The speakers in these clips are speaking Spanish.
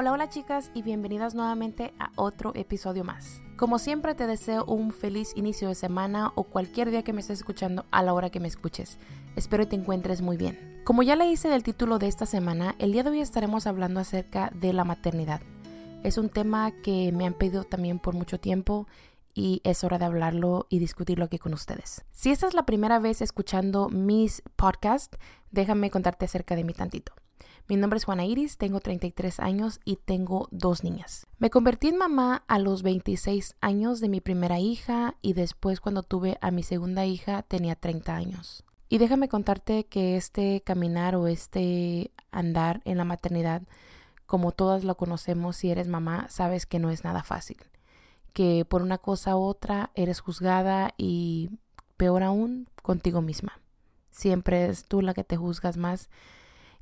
Hola, hola chicas y bienvenidas nuevamente a otro episodio más. Como siempre te deseo un feliz inicio de semana o cualquier día que me estés escuchando a la hora que me escuches. Espero que te encuentres muy bien. Como ya le hice del título de esta semana, el día de hoy estaremos hablando acerca de la maternidad. Es un tema que me han pedido también por mucho tiempo y es hora de hablarlo y discutirlo aquí con ustedes. Si esta es la primera vez escuchando mis podcasts, déjame contarte acerca de mí tantito. Mi nombre es Juana Iris, tengo 33 años y tengo dos niñas. Me convertí en mamá a los 26 años de mi primera hija y después cuando tuve a mi segunda hija tenía 30 años. Y déjame contarte que este caminar o este andar en la maternidad, como todas lo conocemos, si eres mamá, sabes que no es nada fácil. Que por una cosa u otra eres juzgada y peor aún contigo misma. Siempre es tú la que te juzgas más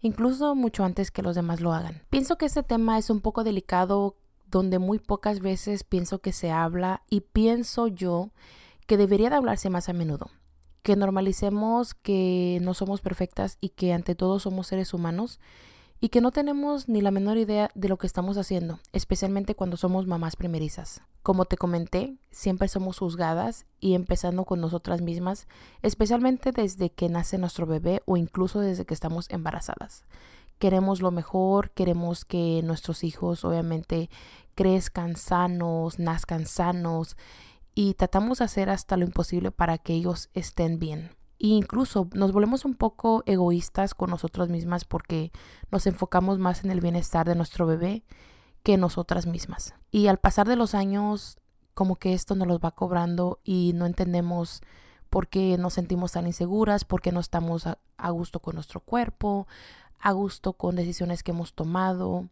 incluso mucho antes que los demás lo hagan. Pienso que este tema es un poco delicado donde muy pocas veces pienso que se habla y pienso yo que debería de hablarse más a menudo. Que normalicemos que no somos perfectas y que ante todo somos seres humanos y que no tenemos ni la menor idea de lo que estamos haciendo, especialmente cuando somos mamás primerizas. Como te comenté, siempre somos juzgadas y empezando con nosotras mismas, especialmente desde que nace nuestro bebé o incluso desde que estamos embarazadas. Queremos lo mejor, queremos que nuestros hijos obviamente crezcan sanos, nazcan sanos y tratamos de hacer hasta lo imposible para que ellos estén bien. Incluso nos volvemos un poco egoístas con nosotras mismas porque nos enfocamos más en el bienestar de nuestro bebé que nosotras mismas. Y al pasar de los años, como que esto nos los va cobrando y no entendemos por qué nos sentimos tan inseguras, por qué no estamos a gusto con nuestro cuerpo, a gusto con decisiones que hemos tomado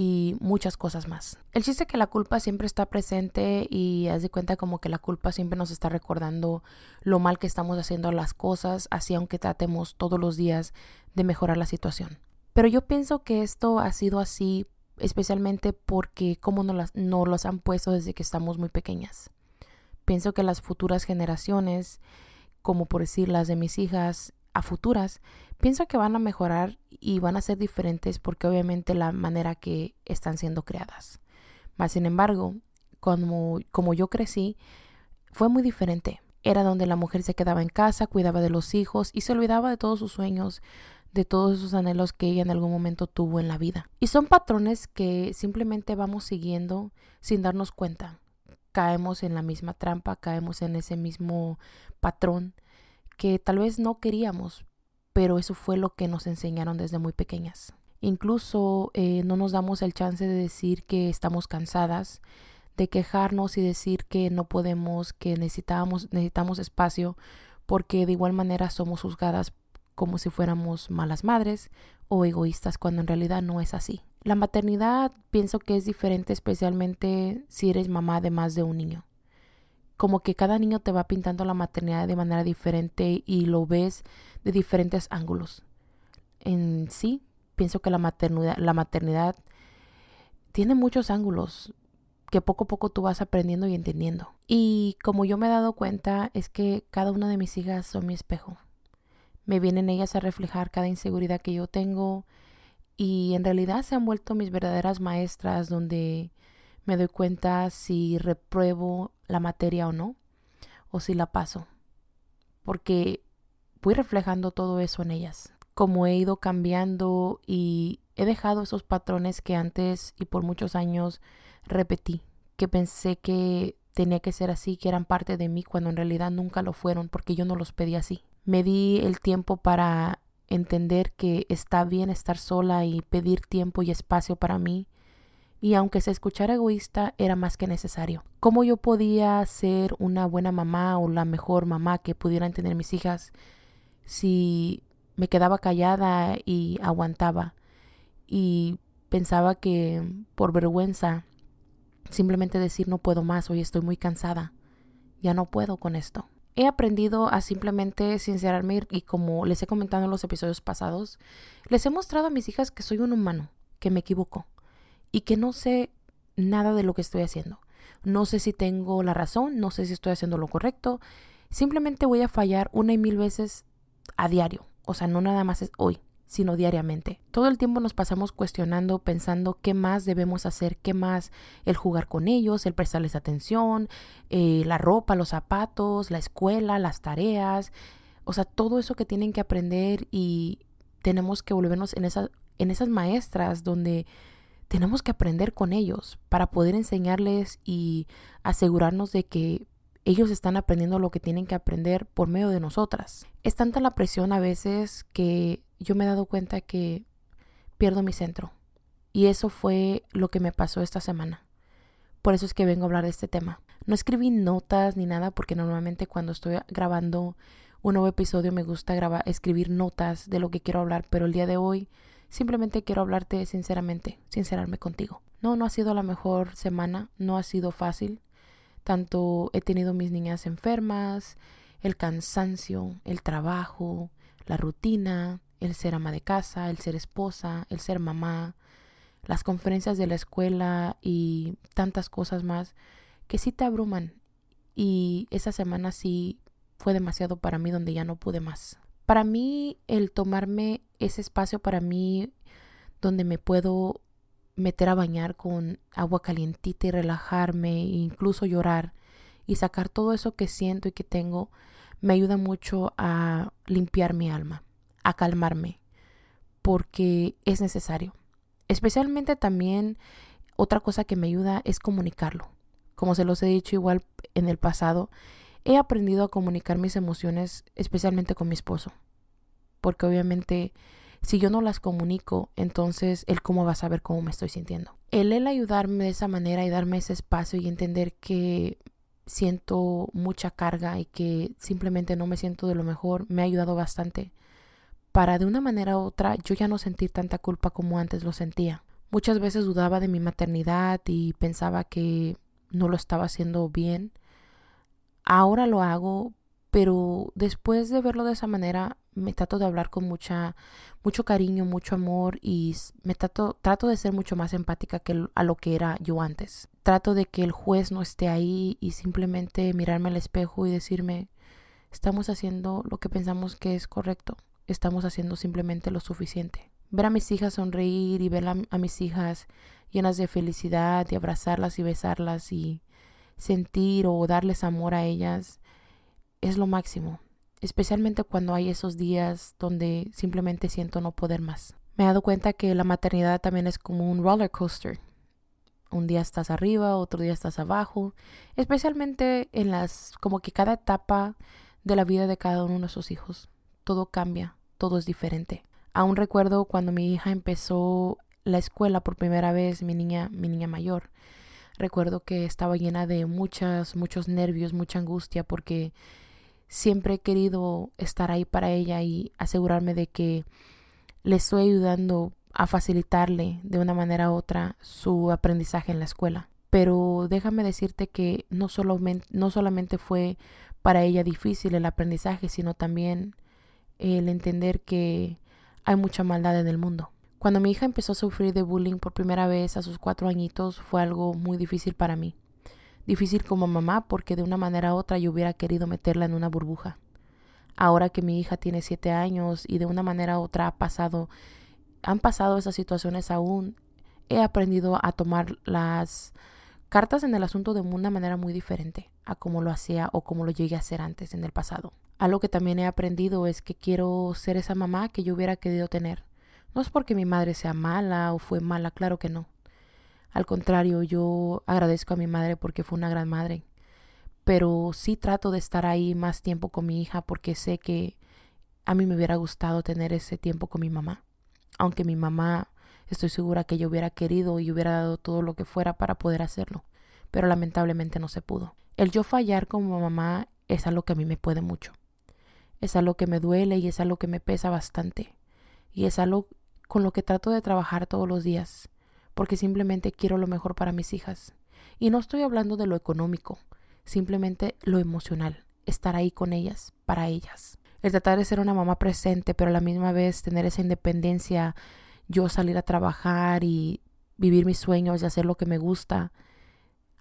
y muchas cosas más. El chiste es que la culpa siempre está presente y haz de cuenta como que la culpa siempre nos está recordando lo mal que estamos haciendo las cosas, así aunque tratemos todos los días de mejorar la situación. Pero yo pienso que esto ha sido así especialmente porque como no las, no los han puesto desde que estamos muy pequeñas. Pienso que las futuras generaciones, como por decir las de mis hijas, a futuras, pienso que van a mejorar y van a ser diferentes porque obviamente la manera que están siendo creadas. Mas sin embargo, como, como yo crecí, fue muy diferente. Era donde la mujer se quedaba en casa, cuidaba de los hijos y se olvidaba de todos sus sueños, de todos esos anhelos que ella en algún momento tuvo en la vida. Y son patrones que simplemente vamos siguiendo sin darnos cuenta. Caemos en la misma trampa, caemos en ese mismo patrón que tal vez no queríamos, pero eso fue lo que nos enseñaron desde muy pequeñas. Incluso eh, no nos damos el chance de decir que estamos cansadas, de quejarnos y decir que no podemos, que necesitamos, necesitamos espacio, porque de igual manera somos juzgadas como si fuéramos malas madres o egoístas cuando en realidad no es así. La maternidad pienso que es diferente especialmente si eres mamá de más de un niño como que cada niño te va pintando la maternidad de manera diferente y lo ves de diferentes ángulos. En sí, pienso que la maternidad, la maternidad tiene muchos ángulos que poco a poco tú vas aprendiendo y entendiendo. Y como yo me he dado cuenta es que cada una de mis hijas son mi espejo. Me vienen ellas a reflejar cada inseguridad que yo tengo y en realidad se han vuelto mis verdaderas maestras donde me doy cuenta si repruebo la materia o no, o si la paso, porque voy reflejando todo eso en ellas, como he ido cambiando y he dejado esos patrones que antes y por muchos años repetí, que pensé que tenía que ser así, que eran parte de mí, cuando en realidad nunca lo fueron, porque yo no los pedí así. Me di el tiempo para entender que está bien estar sola y pedir tiempo y espacio para mí y aunque se escuchara egoísta, era más que necesario. ¿Cómo yo podía ser una buena mamá o la mejor mamá que pudieran tener mis hijas si me quedaba callada y aguantaba y pensaba que por vergüenza simplemente decir no puedo más, hoy estoy muy cansada, ya no puedo con esto. He aprendido a simplemente sincerarme y como les he comentado en los episodios pasados, les he mostrado a mis hijas que soy un humano, que me equivoco y que no sé nada de lo que estoy haciendo. No sé si tengo la razón, no sé si estoy haciendo lo correcto. Simplemente voy a fallar una y mil veces a diario. O sea, no nada más es hoy, sino diariamente. Todo el tiempo nos pasamos cuestionando, pensando qué más debemos hacer, qué más el jugar con ellos, el prestarles atención, eh, la ropa, los zapatos, la escuela, las tareas, o sea, todo eso que tienen que aprender y tenemos que volvernos en, esa, en esas maestras donde tenemos que aprender con ellos para poder enseñarles y asegurarnos de que ellos están aprendiendo lo que tienen que aprender por medio de nosotras. Es tanta la presión a veces que yo me he dado cuenta que pierdo mi centro. Y eso fue lo que me pasó esta semana. Por eso es que vengo a hablar de este tema. No escribí notas ni nada porque normalmente cuando estoy grabando un nuevo episodio me gusta grabar, escribir notas de lo que quiero hablar, pero el día de hoy simplemente quiero hablarte sinceramente, sincerarme contigo. No, no ha sido la mejor semana, no ha sido fácil. Tanto he tenido mis niñas enfermas, el cansancio, el trabajo, la rutina, el ser ama de casa, el ser esposa, el ser mamá, las conferencias de la escuela y tantas cosas más que sí te abruman. Y esa semana sí fue demasiado para mí donde ya no pude más. Para mí el tomarme ese espacio para mí donde me puedo meter a bañar con agua calientita y relajarme e incluso llorar y sacar todo eso que siento y que tengo me ayuda mucho a limpiar mi alma, a calmarme, porque es necesario. Especialmente también otra cosa que me ayuda es comunicarlo. Como se los he dicho igual en el pasado, he aprendido a comunicar mis emociones especialmente con mi esposo, porque obviamente si yo no las comunico, entonces él cómo va a saber cómo me estoy sintiendo. El él ayudarme de esa manera y darme ese espacio y entender que siento mucha carga y que simplemente no me siento de lo mejor, me ha ayudado bastante para de una manera u otra yo ya no sentir tanta culpa como antes lo sentía. Muchas veces dudaba de mi maternidad y pensaba que no lo estaba haciendo bien. Ahora lo hago, pero después de verlo de esa manera me trato de hablar con mucha mucho cariño, mucho amor y me trato trato de ser mucho más empática que a lo que era yo antes. Trato de que el juez no esté ahí y simplemente mirarme al espejo y decirme estamos haciendo lo que pensamos que es correcto. Estamos haciendo simplemente lo suficiente. Ver a mis hijas sonreír y ver a, a mis hijas llenas de felicidad y abrazarlas y besarlas y sentir o darles amor a ellas es lo máximo especialmente cuando hay esos días donde simplemente siento no poder más. Me he dado cuenta que la maternidad también es como un roller coaster. Un día estás arriba, otro día estás abajo, especialmente en las como que cada etapa de la vida de cada uno de sus hijos. Todo cambia, todo es diferente. Aún recuerdo cuando mi hija empezó la escuela por primera vez, mi niña, mi niña mayor. Recuerdo que estaba llena de muchas, muchos nervios, mucha angustia porque siempre he querido estar ahí para ella y asegurarme de que le estoy ayudando a facilitarle de una manera u otra su aprendizaje en la escuela. Pero déjame decirte que no no solamente fue para ella difícil el aprendizaje, sino también el entender que hay mucha maldad en el mundo. Cuando mi hija empezó a sufrir de bullying por primera vez a sus cuatro añitos fue algo muy difícil para mí difícil como mamá porque de una manera u otra yo hubiera querido meterla en una burbuja. Ahora que mi hija tiene siete años y de una manera u otra han pasado esas situaciones aún, he aprendido a tomar las cartas en el asunto de una manera muy diferente a como lo hacía o como lo llegué a hacer antes en el pasado. Algo que también he aprendido es que quiero ser esa mamá que yo hubiera querido tener. No es porque mi madre sea mala o fue mala, claro que no. Al contrario, yo agradezco a mi madre porque fue una gran madre. Pero sí trato de estar ahí más tiempo con mi hija porque sé que a mí me hubiera gustado tener ese tiempo con mi mamá. Aunque mi mamá estoy segura que yo hubiera querido y hubiera dado todo lo que fuera para poder hacerlo. Pero lamentablemente no se pudo. El yo fallar como mamá es algo que a mí me puede mucho. Es algo que me duele y es algo que me pesa bastante. Y es algo con lo que trato de trabajar todos los días porque simplemente quiero lo mejor para mis hijas. Y no estoy hablando de lo económico, simplemente lo emocional, estar ahí con ellas, para ellas. El tratar de ser una mamá presente, pero a la misma vez tener esa independencia, yo salir a trabajar y vivir mis sueños y hacer lo que me gusta,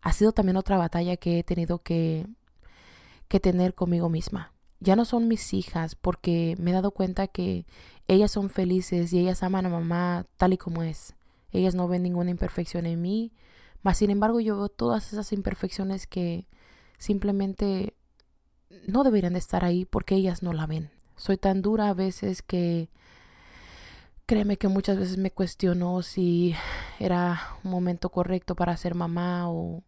ha sido también otra batalla que he tenido que, que tener conmigo misma. Ya no son mis hijas porque me he dado cuenta que ellas son felices y ellas aman a mamá tal y como es. Ellas no ven ninguna imperfección en mí, mas sin embargo yo veo todas esas imperfecciones que simplemente no deberían de estar ahí porque ellas no la ven. Soy tan dura a veces que créeme que muchas veces me cuestiono si era un momento correcto para ser mamá o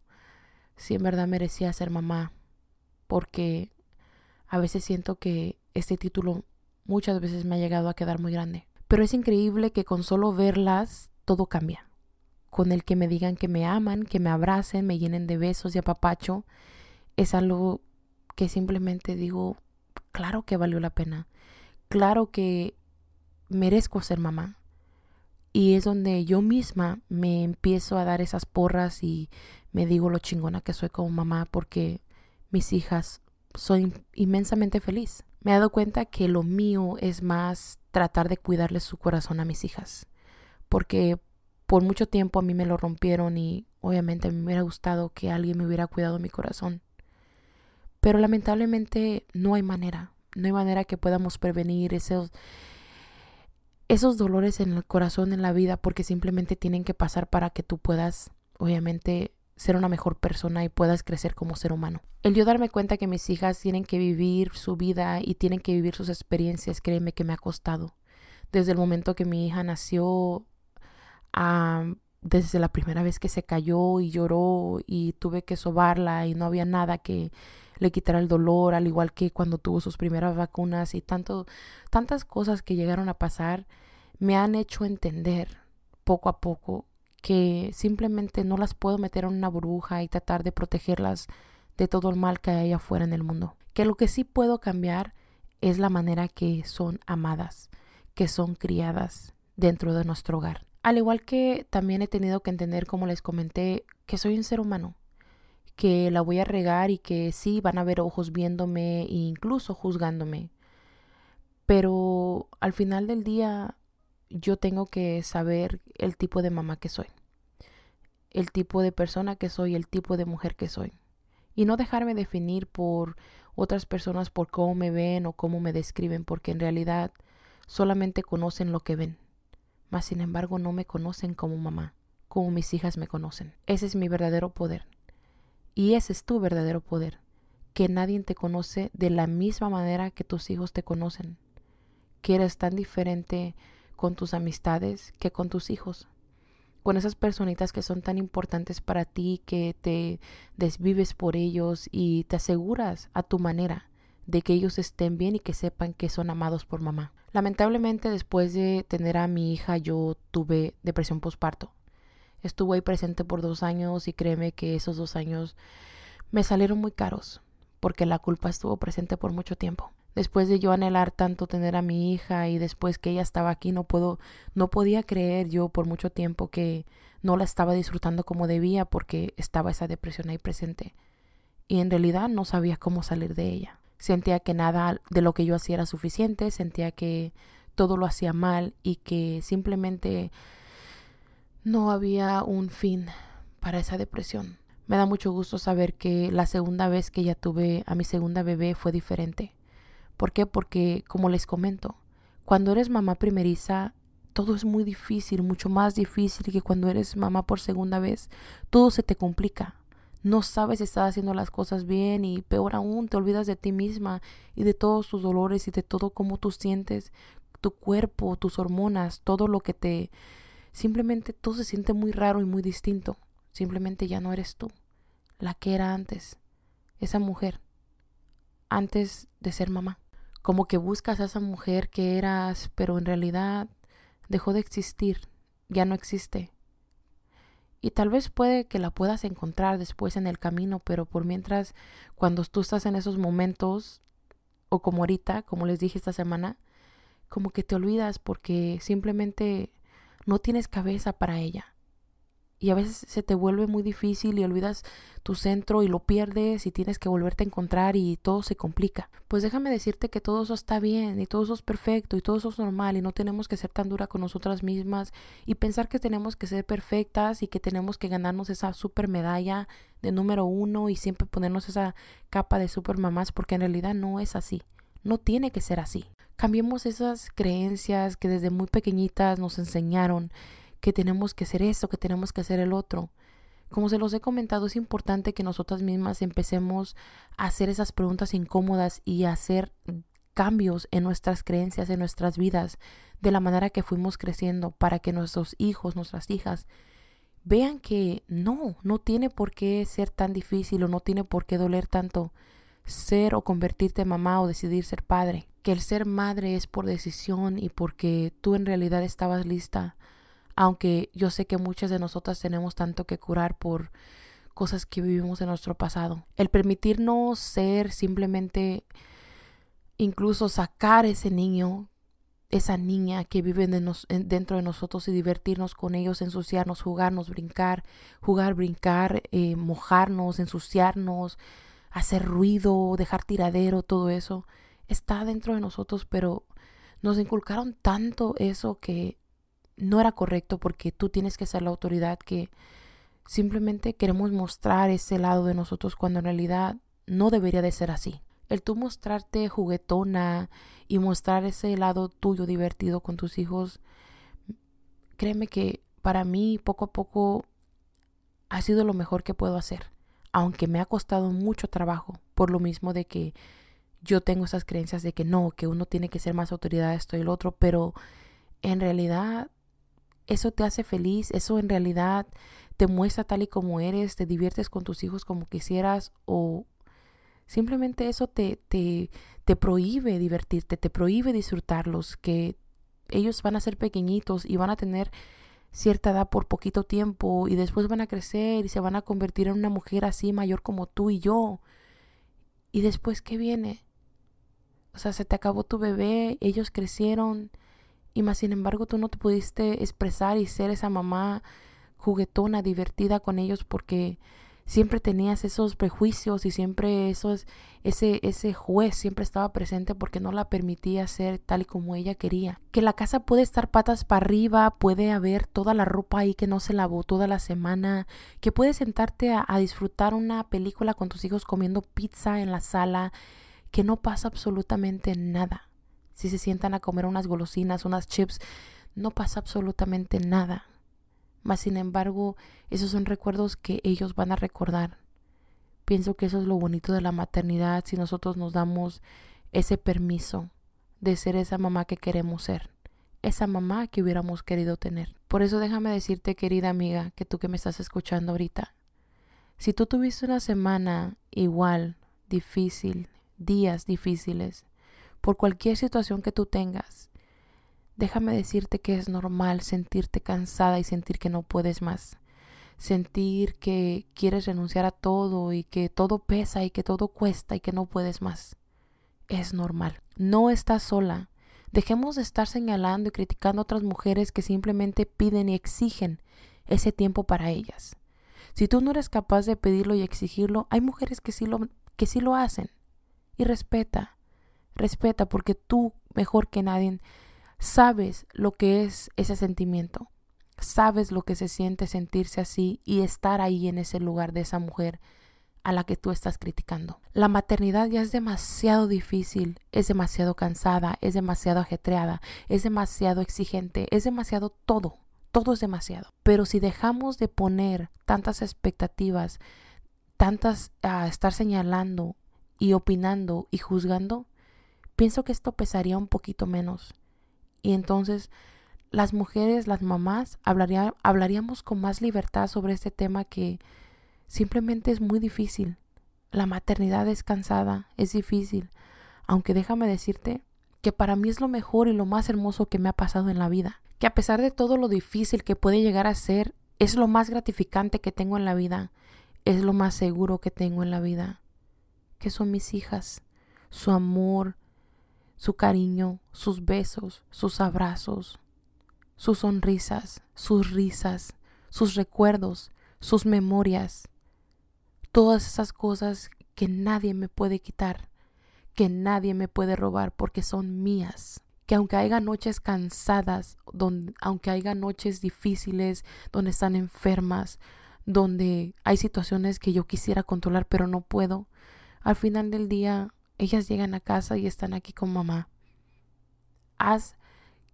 si en verdad merecía ser mamá porque a veces siento que este título muchas veces me ha llegado a quedar muy grande. Pero es increíble que con solo verlas todo cambia. Con el que me digan que me aman, que me abracen, me llenen de besos y apapacho, es algo que simplemente digo, claro que valió la pena. Claro que merezco ser mamá. Y es donde yo misma me empiezo a dar esas porras y me digo lo chingona que soy como mamá porque mis hijas soy inmensamente feliz. Me he dado cuenta que lo mío es más tratar de cuidarle su corazón a mis hijas. Porque por mucho tiempo a mí me lo rompieron y obviamente me hubiera gustado que alguien me hubiera cuidado mi corazón. Pero lamentablemente no hay manera. No hay manera que podamos prevenir esos, esos dolores en el corazón, en la vida, porque simplemente tienen que pasar para que tú puedas, obviamente, ser una mejor persona y puedas crecer como ser humano. El yo darme cuenta que mis hijas tienen que vivir su vida y tienen que vivir sus experiencias, créeme que me ha costado. Desde el momento que mi hija nació, desde la primera vez que se cayó y lloró y tuve que sobarla y no había nada que le quitara el dolor, al igual que cuando tuvo sus primeras vacunas y tanto, tantas cosas que llegaron a pasar, me han hecho entender poco a poco que simplemente no las puedo meter en una burbuja y tratar de protegerlas de todo el mal que hay afuera en el mundo. Que lo que sí puedo cambiar es la manera que son amadas, que son criadas dentro de nuestro hogar. Al igual que también he tenido que entender, como les comenté, que soy un ser humano, que la voy a regar y que sí van a haber ojos viéndome e incluso juzgándome. Pero al final del día yo tengo que saber el tipo de mamá que soy, el tipo de persona que soy, el tipo de mujer que soy. Y no dejarme definir por otras personas por cómo me ven o cómo me describen, porque en realidad solamente conocen lo que ven. Mas sin embargo no me conocen como mamá, como mis hijas me conocen. Ese es mi verdadero poder. Y ese es tu verdadero poder, que nadie te conoce de la misma manera que tus hijos te conocen, que eres tan diferente con tus amistades que con tus hijos. Con esas personitas que son tan importantes para ti, que te desvives por ellos y te aseguras a tu manera de que ellos estén bien y que sepan que son amados por mamá. Lamentablemente después de tener a mi hija yo tuve depresión postparto. Estuve ahí presente por dos años y créeme que esos dos años me salieron muy caros porque la culpa estuvo presente por mucho tiempo después de yo anhelar tanto tener a mi hija y después que ella estaba aquí no puedo no podía creer yo por mucho tiempo que no la estaba disfrutando como debía porque estaba esa depresión ahí presente. Y en realidad no sabía cómo salir de ella. Sentía que nada de lo que yo hacía era suficiente sentía que todo lo hacía mal y que simplemente no había un fin para esa depresión. Me da mucho gusto saber que la segunda vez que ya tuve a mi segunda bebé fue diferente ¿Por qué? Porque, como les comento, cuando eres mamá primeriza, todo es muy difícil, mucho más difícil que cuando eres mamá por segunda vez. Todo se te complica. No sabes si estás haciendo las cosas bien y peor aún, te olvidas de ti misma y de todos tus dolores y de todo cómo tú sientes, tu cuerpo, tus hormonas, todo lo que te... Simplemente todo se siente muy raro y muy distinto. Simplemente ya no eres tú, la que era antes, esa mujer, antes de ser mamá como que buscas a esa mujer que eras, pero en realidad dejó de existir, ya no existe. Y tal vez puede que la puedas encontrar después en el camino, pero por mientras, cuando tú estás en esos momentos, o como ahorita, como les dije esta semana, como que te olvidas porque simplemente no tienes cabeza para ella y a veces se te vuelve muy difícil y olvidas tu centro y lo pierdes y tienes que volverte a encontrar y todo se complica. Pues déjame decirte que todo eso está bien y todo eso es perfecto y todo eso es normal y no tenemos que ser tan dura con nosotras mismas y pensar que tenemos que ser perfectas y que tenemos que ganarnos esa super medalla de número uno y siempre ponernos esa capa de super mamás porque en realidad no es así. No tiene que ser así. Cambiemos esas creencias que desde muy pequeñitas nos enseñaron que tenemos que hacer esto, que tenemos que hacer el otro. Como se los he comentado, es importante que nosotras mismas empecemos a hacer esas preguntas incómodas y a hacer cambios en nuestras creencias, en nuestras vidas, de la manera que fuimos creciendo, para que nuestros hijos, nuestras hijas, vean que no, no tiene por qué ser tan difícil o no tiene por qué doler tanto ser o convertirte en mamá o decidir ser padre. Que el ser madre es por decisión y porque tú en realidad estabas lista. Aunque yo sé que muchas de nosotras tenemos tanto que curar por cosas que vivimos en nuestro pasado. El permitirnos ser simplemente incluso sacar ese niño, esa niña que vive dentro de nosotros y divertirnos con ellos, ensuciarnos, jugarnos, brincar, jugar, brincar, eh, mojarnos, ensuciarnos, hacer ruido, dejar tiradero, todo eso, está dentro de nosotros, pero nos inculcaron tanto eso que no era correcto porque tú tienes que ser la autoridad que simplemente queremos mostrar ese lado de nosotros cuando en realidad no debería de ser así. El tú mostrarte juguetona y mostrar ese lado tuyo divertido con tus hijos, créeme que para mí poco a poco ha sido lo mejor que puedo hacer aunque me ha costado mucho trabajo, por lo mismo de que yo tengo esas creencias de que no, que uno tiene que ser más autoridad, esto y el otro, pero en realidad eso te hace feliz, eso en realidad te muestra tal y como eres, te diviertes con tus hijos como quisieras o simplemente eso te, te, te prohíbe divertirte, te prohíbe disfrutarlos, que ellos van a ser pequeñitos y van a tener cierta edad por poquito tiempo y después van a crecer y se van a convertir en una mujer así mayor como tú y yo. Y después, ¿qué viene? O sea, se te acabó tu bebé, ellos crecieron y más sin embargo tú no te pudiste expresar y ser esa mamá juguetona, divertida con ellos porque siempre tenías esos prejuicios y siempre esos, ese, ese juez siempre estaba presente porque no la permitía ser tal y como ella quería. Que la casa puede estar patas para arriba, puede haber toda la ropa ahí que no se lavó toda la semana, que puedes sentarte a, a disfrutar una película con tus hijos comiendo pizza en la sala, que no pasa absolutamente nada. Si se sientan a comer unas golosinas, unas chips, no pasa absolutamente nada. Mas sin embargo, esos son recuerdos que ellos van a recordar. Pienso que eso es lo bonito de la maternidad si nosotros nos damos ese permiso de ser esa mamá que queremos ser, esa mamá que hubiéramos querido tener. Por eso déjame decirte, querida amiga, que tú que me estás escuchando ahorita, si tú tuviste una semana igual, difícil, días difíciles, por cualquier situación que tú tengas, Déjame decirte que es normal sentirte cansada y sentir que no puedes más. Sentir que quieres renunciar a todo y que todo pesa y que todo cuesta y que no puedes más. Es normal. No estás sola. Dejemos de estar señalando y criticando a otras mujeres que simplemente piden y exigen ese tiempo para ellas. Si tú no eres capaz de pedirlo y exigirlo, hay mujeres que sí lo, que sí lo hacen. Y respeta, respeta porque tú, mejor que nadie, sabes lo que es ese sentimiento, sabes lo que se siente sentirse así y estar ahí en ese lugar de esa mujer a la que tú estás criticando. La maternidad ya es demasiado difícil, es demasiado cansada, es demasiado ajetreada, es demasiado exigente, es demasiado todo, todo es demasiado. Pero si dejamos de poner tantas expectativas, tantas a estar señalando y opinando y juzgando, pienso que esto pesaría un poquito menos y entonces las mujeres, las mamás, hablaría, hablaríamos con más libertad sobre este tema que simplemente es muy difícil. La maternidad es cansada, es difícil, aunque déjame decirte que para mí es lo mejor y lo más hermoso que me ha pasado en la vida, que a pesar de todo lo difícil que puede llegar a ser, es lo más gratificante que tengo en la vida, es lo más seguro que tengo en la vida, que son mis hijas, su amor, su cariño, sus besos, sus abrazos, sus sonrisas, sus risas, sus recuerdos, sus memorias, todas esas cosas que nadie me puede quitar, que nadie me puede robar porque son mías. Que aunque haya noches cansadas, donde, aunque haya noches difíciles, donde están enfermas, donde hay situaciones que yo quisiera controlar pero no puedo, al final del día ellas llegan a casa y están aquí con mamá. haz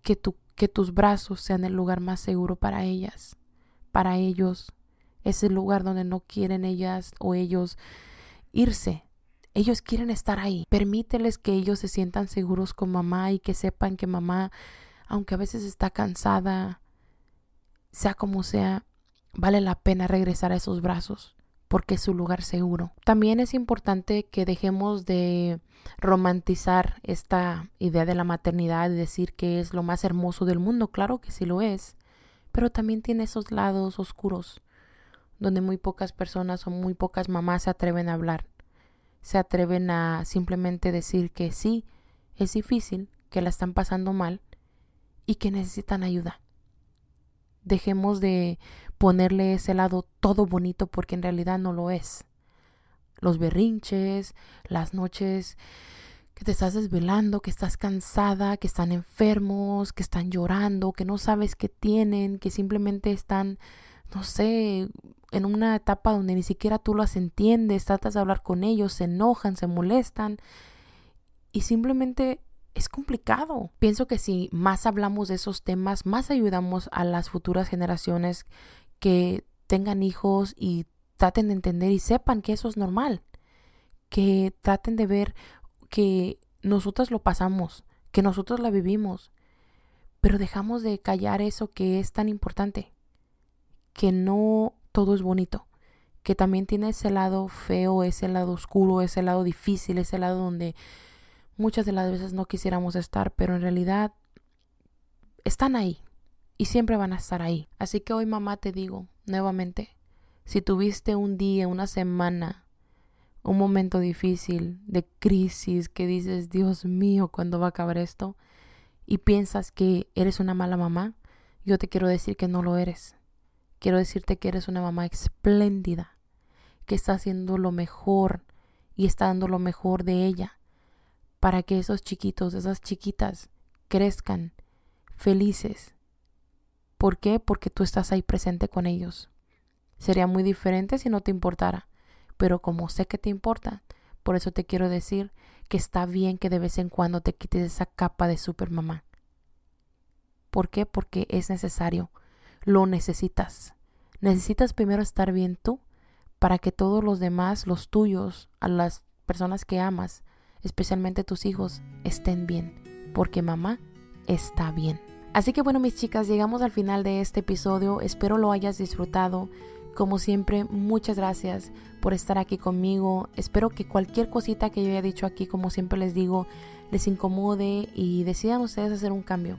que, tu, que tus brazos sean el lugar más seguro para ellas, para ellos. Es el lugar donde no quieren ellas o ellos irse. Ellos quieren estar ahí. Permíteles que ellos se sientan seguros con mamá y que sepan que mamá, aunque a veces está cansada, sea como sea, vale la pena regresar a esos brazos porque es su lugar seguro. También es importante que dejemos de romantizar esta idea de la maternidad y decir que es lo más hermoso del mundo. Claro que sí lo es, pero también tiene esos lados oscuros donde muy pocas personas o muy pocas mamás se atreven a hablar. Se atreven a simplemente decir que sí, es difícil, que la están pasando mal y que necesitan ayuda. Dejemos de ponerle ese lado todo bonito porque en realidad no lo es. Los berrinches, las noches que te estás desvelando, que estás cansada, que están enfermos, que están llorando, que no sabes qué tienen, que simplemente están, no sé, en una etapa donde ni siquiera tú las entiendes, tratas de hablar con ellos, se enojan, se molestan y simplemente es complicado. Pienso que si más hablamos de esos temas, más ayudamos a las futuras generaciones que tengan hijos y traten de entender y sepan que eso es normal. Que traten de ver que nosotros lo pasamos, que nosotros la vivimos, pero dejamos de callar eso que es tan importante. Que no todo es bonito, que también tiene ese lado feo, ese lado oscuro, ese lado difícil, ese lado donde muchas de las veces no quisiéramos estar, pero en realidad están ahí y siempre van a estar ahí. Así que hoy mamá te digo nuevamente, si tuviste un día, una semana, un momento difícil de crisis que dices, Dios mío, ¿cuándo va a acabar esto? Y piensas que eres una mala mamá, yo te quiero decir que no lo eres. Quiero decirte que eres una mamá espléndida, que está haciendo lo mejor y está dando lo mejor de ella para que esos chiquitos, esas chiquitas crezcan felices. ¿Por qué? Porque tú estás ahí presente con ellos. Sería muy diferente si no te importara, pero como sé que te importa, por eso te quiero decir que está bien que de vez en cuando te quites esa capa de supermamá. ¿Por qué? Porque es necesario, lo necesitas. Necesitas primero estar bien tú para que todos los demás, los tuyos, a las personas que amas, especialmente tus hijos, estén bien, porque mamá está bien. Así que bueno, mis chicas, llegamos al final de este episodio. Espero lo hayas disfrutado. Como siempre, muchas gracias por estar aquí conmigo. Espero que cualquier cosita que yo haya dicho aquí, como siempre les digo, les incomode y decidan ustedes hacer un cambio.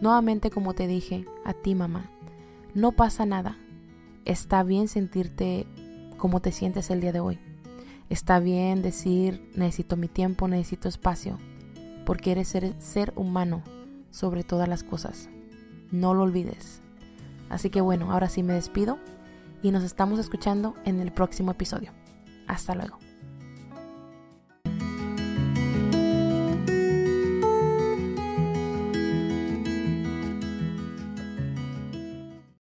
Nuevamente, como te dije, a ti mamá, no pasa nada. Está bien sentirte como te sientes el día de hoy. Está bien decir, necesito mi tiempo, necesito espacio, porque eres ser, ser humano sobre todas las cosas. No lo olvides. Así que bueno, ahora sí me despido y nos estamos escuchando en el próximo episodio. Hasta luego.